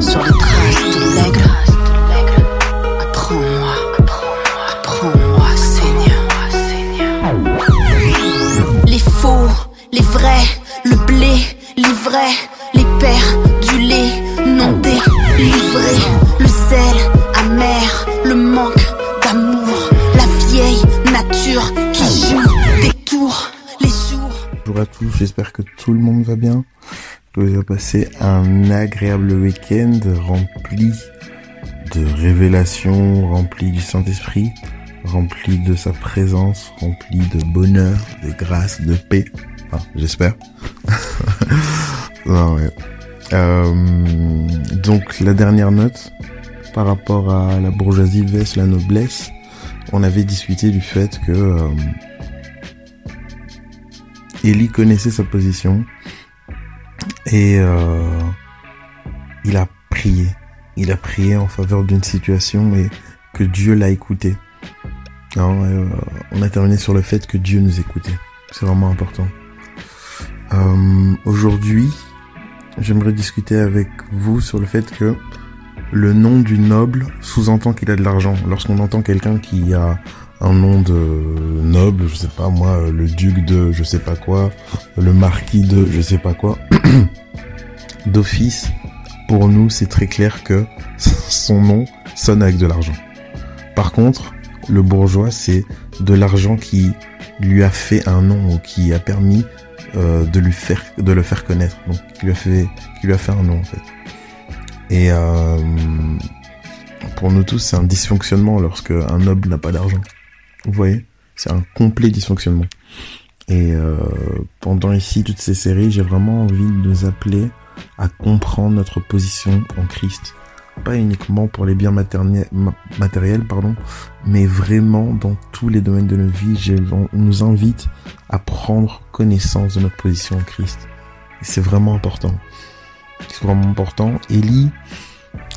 sur les traces de l'aigle. Apprends-moi, apprends-moi, Seigneur. Les faux, les vrais, le blé, les vrais, les pères du lait non délivré, le sel amer, le manque d'amour, la vieille nature qui joue des tours, les jours. Bonjour à tous, j'espère que tout le monde va bien, que vous avez passé un agréable week-end rempli de révélations, rempli du Saint-Esprit, rempli de sa présence, rempli de bonheur, de grâce, de paix. Enfin, j'espère. Euh, donc la dernière note par rapport à la bourgeoisie la noblesse, on avait discuté du fait que euh, Élie connaissait sa position et euh, il a prié. Il a prié en faveur d'une situation et que Dieu l'a écouté. Euh, on a terminé sur le fait que Dieu nous écoutait. C'est vraiment important. Euh, Aujourd'hui, j'aimerais discuter avec vous sur le fait que le nom du noble sous-entend qu'il a de l'argent. Lorsqu'on entend quelqu'un qui a un nom de noble, je sais pas moi, le duc de je sais pas quoi, le marquis de je sais pas quoi, d'office, pour nous c'est très clair que son nom sonne avec de l'argent. Par contre, le bourgeois c'est de l'argent qui lui a fait un nom ou qui a permis euh, de lui faire de le faire connaître. Donc qui lui a fait qui a fait un nom en fait. Et euh, pour nous tous c'est un dysfonctionnement lorsque un noble n'a pas d'argent. Vous voyez? C'est un complet dysfonctionnement et euh, pendant ici toutes ces séries j'ai vraiment envie de nous appeler à comprendre notre position en Christ pas uniquement pour les biens matériels, pardon, mais vraiment dans tous les domaines de notre vie. Je, on nous invite à prendre connaissance de notre position en Christ. C'est vraiment important. C'est vraiment important. Élie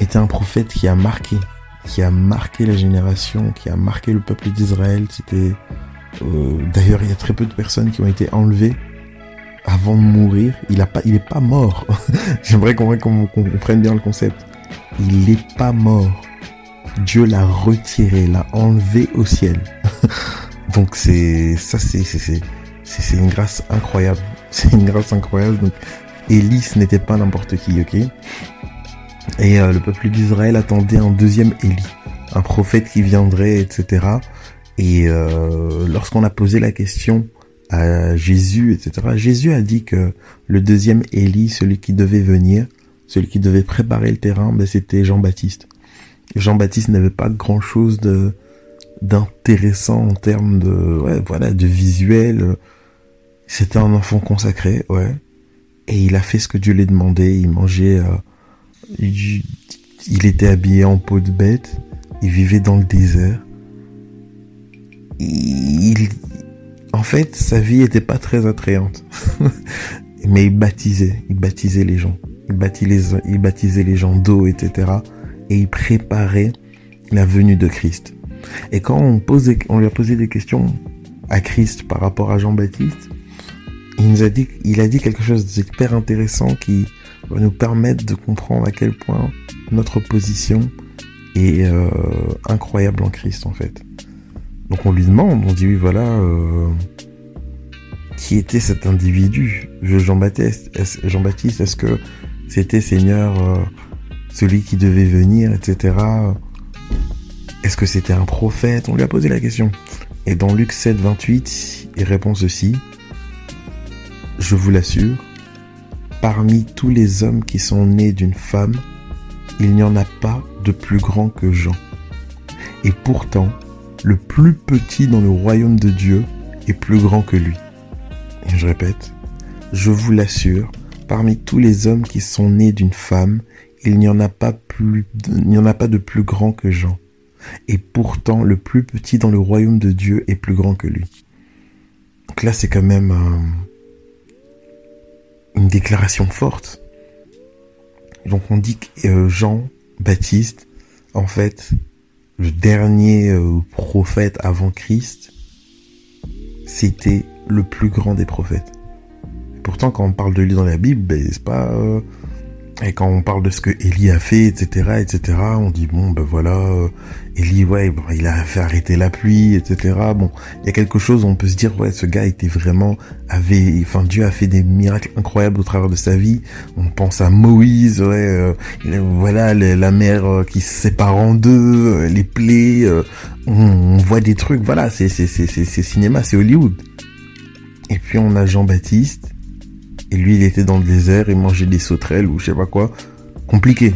était un prophète qui a marqué, qui a marqué la génération, qui a marqué le peuple d'Israël. C'était euh, d'ailleurs il y a très peu de personnes qui ont été enlevées avant de mourir. Il a pas, il est pas mort. J'aimerais qu'on qu comprenne bien le concept il n'est pas mort. Dieu l'a retiré, l'a enlevé au ciel. Donc c'est ça c'est c'est une grâce incroyable. C'est une grâce incroyable. Donc Élie n'était pas n'importe qui, ok? Et euh, le peuple d'Israël attendait un deuxième Élie, un prophète qui viendrait, etc. Et euh, lorsqu'on a posé la question à Jésus, etc. Jésus a dit que le deuxième Élie, celui qui devait venir, celui qui devait préparer le terrain, ben, c'était Jean-Baptiste. Jean-Baptiste n'avait pas grand chose de d'intéressant en termes de voilà de visuel c'était un enfant consacré ouais et il a fait ce que Dieu lui demandé il mangeait euh, il, était habillé en peau de bête il vivait dans le désert en fait sa vie était pas très attrayante mais il baptisait il baptisait les gens il, baptisait les gens d'eau, etc. Et il préparait la venue de Christ. Et quand on, posait, on lui a posé des questions à Christ par rapport à Jean-Baptiste, il nous a dit, il a dit quelque chose d'hyper intéressant qui va nous permettre de comprendre à quel point notre position est euh, incroyable en Christ en fait. Donc on lui demande, on dit oui voilà, euh, qui était cet individu? Jean-Baptiste est-ce que c'était Seigneur euh, celui qui devait venir, etc. Est-ce que c'était un prophète? On lui a posé la question. Et dans Luc 7, 28, il répond ceci. Je vous l'assure, parmi tous les hommes qui sont nés d'une femme, il n'y en a pas de plus grand que Jean. Et pourtant, le plus petit dans le royaume de Dieu est plus grand que lui. Je répète, je vous l'assure, Parmi tous les hommes qui sont nés d'une femme, il n'y en a pas plus, il n'y en a pas de plus grand que Jean. Et pourtant, le plus petit dans le royaume de Dieu est plus grand que lui. Donc là, c'est quand même une déclaration forte. Donc on dit que euh, Jean Baptiste, en fait, le dernier euh, prophète avant Christ, c'était le plus grand des prophètes. Pourtant, quand on parle de lui dans la Bible, ben, c'est pas, euh, Et quand on parle de ce que Ellie a fait, etc., etc., on dit bon, ben voilà, euh, Ellie, ouais, il a fait arrêter la pluie, etc. Bon, il y a quelque chose on peut se dire, ouais, ce gars était vraiment, avait, enfin, Dieu a fait des miracles incroyables au travers de sa vie. On pense à Moïse, ouais, euh, voilà, la mer euh, qui se sépare en deux, les plaies, on, on, voit des trucs, voilà, c'est, c'est, c'est, c'est cinéma, c'est Hollywood. Et puis on a Jean-Baptiste et lui, il était dans le désert et mangeait des sauterelles ou je sais pas quoi. Compliqué.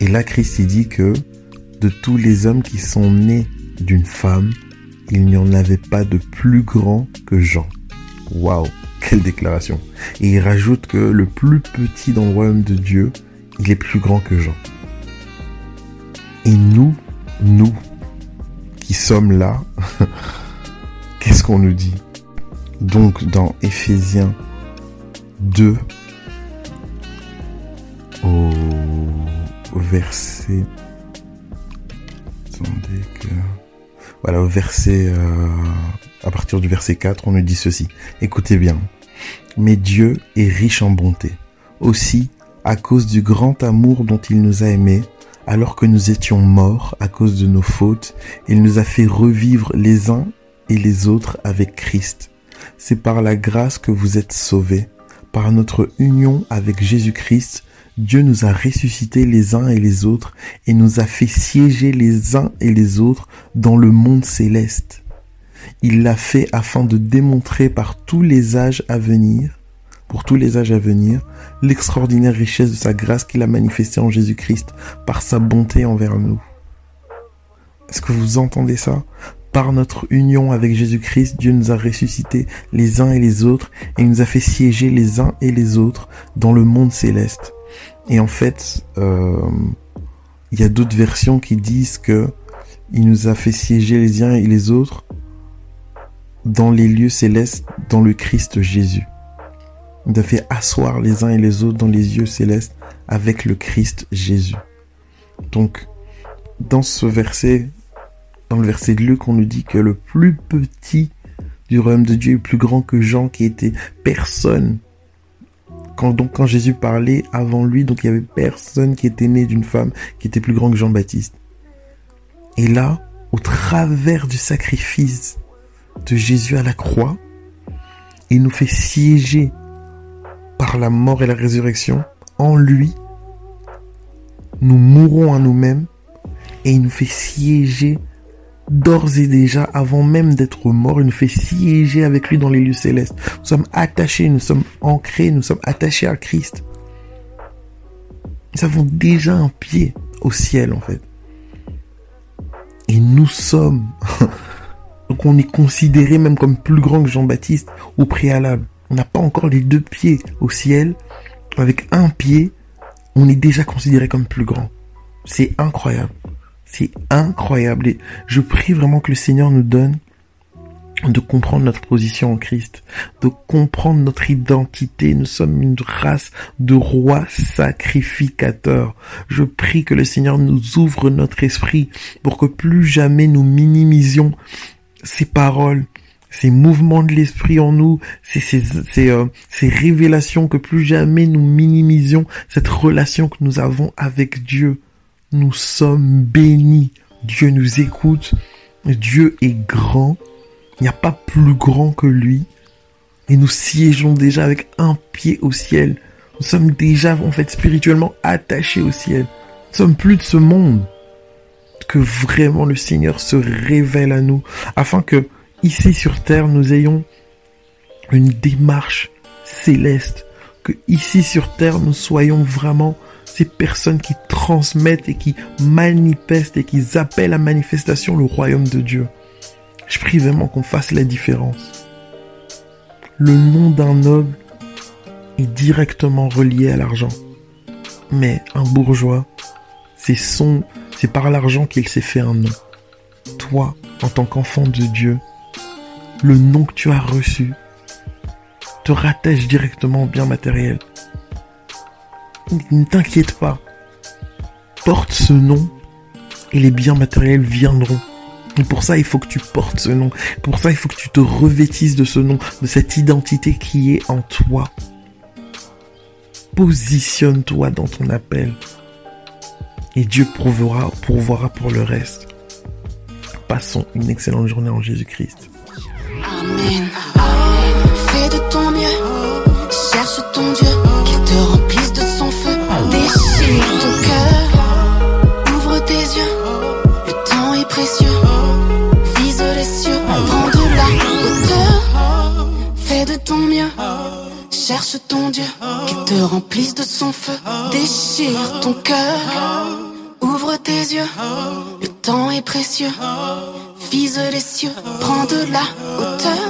Et là, Christ, il dit que de tous les hommes qui sont nés d'une femme, il n'y en avait pas de plus grand que Jean. Waouh, quelle déclaration. Et il rajoute que le plus petit dans le royaume de Dieu, il est plus grand que Jean. Et nous, nous, qui sommes là, qu'est-ce qu'on nous dit? Donc dans Éphésiens 2 au, verset attendez que voilà au verset euh, à partir du verset 4 on nous dit ceci. Écoutez bien. Mais Dieu est riche en bonté. Aussi à cause du grand amour dont il nous a aimés alors que nous étions morts à cause de nos fautes il nous a fait revivre les uns et les autres avec Christ. C'est par la grâce que vous êtes sauvés par notre union avec Jésus-Christ, Dieu nous a ressuscités les uns et les autres et nous a fait siéger les uns et les autres dans le monde céleste. Il l'a fait afin de démontrer par tous les âges à venir, pour tous les âges à venir, l'extraordinaire richesse de sa grâce qu'il a manifestée en Jésus-Christ par sa bonté envers nous. Est-ce que vous entendez ça? Par notre union avec Jésus-Christ, Dieu nous a ressuscités les uns et les autres et nous a fait siéger les uns et les autres dans le monde céleste. Et en fait, euh, il y a d'autres versions qui disent que il nous a fait siéger les uns et les autres dans les lieux célestes, dans le Christ Jésus. Il nous a fait asseoir les uns et les autres dans les lieux célestes avec le Christ Jésus. Donc, dans ce verset, dans le verset de Luc, on nous dit que le plus petit du royaume de Dieu est plus grand que Jean qui était personne. Quand, donc quand Jésus parlait avant lui, donc il y avait personne qui était né d'une femme qui était plus grand que Jean-Baptiste. Et là, au travers du sacrifice de Jésus à la croix, il nous fait siéger par la mort et la résurrection en lui. Nous mourons à nous-mêmes et il nous fait siéger d'ores et déjà, avant même d'être mort, il nous fait siéger avec lui dans les lieux célestes. Nous sommes attachés, nous sommes ancrés, nous sommes attachés à Christ. Nous avons déjà un pied au ciel, en fait. Et nous sommes, donc on est considéré même comme plus grand que Jean-Baptiste au préalable. On n'a pas encore les deux pieds au ciel. Avec un pied, on est déjà considéré comme plus grand. C'est incroyable. C'est incroyable. Et je prie vraiment que le Seigneur nous donne de comprendre notre position en Christ, de comprendre notre identité. Nous sommes une race de rois sacrificateurs. Je prie que le Seigneur nous ouvre notre esprit pour que plus jamais nous minimisions ces paroles, ces mouvements de l'esprit en nous, ces, ces, euh, ces révélations, que plus jamais nous minimisions cette relation que nous avons avec Dieu. Nous sommes bénis. Dieu nous écoute. Dieu est grand. Il n'y a pas plus grand que lui. Et nous siégeons déjà avec un pied au ciel. Nous sommes déjà, en fait, spirituellement attachés au ciel. Nous sommes plus de ce monde. Que vraiment le Seigneur se révèle à nous. Afin que, ici sur terre, nous ayons une démarche céleste. Que ici sur terre, nous soyons vraiment ces personnes qui transmettent et qui manifestent et qui appellent à manifestation le royaume de Dieu. Je prie vraiment qu'on fasse la différence. Le nom d'un noble est directement relié à l'argent. Mais un bourgeois, c'est son, c'est par l'argent qu'il s'est fait un nom. Toi, en tant qu'enfant de Dieu, le nom que tu as reçu te rattache directement au bien matériel ne t'inquiète pas. Porte ce nom et les biens matériels viendront. Et pour ça, il faut que tu portes ce nom. Pour ça, il faut que tu te revêtisses de ce nom, de cette identité qui est en toi. positionne-toi dans ton appel. Et Dieu pourvoira, pourvoira pour le reste. Passons une excellente journée en Jésus-Christ. Amen. Fais de ton mieux. Cherche ton Dieu. Cherche ton Dieu. Qu'il te remplisse de son feu. Déchire ton cœur. Ouvre tes yeux. Le temps est précieux. Vise les cieux. Prends de la hauteur.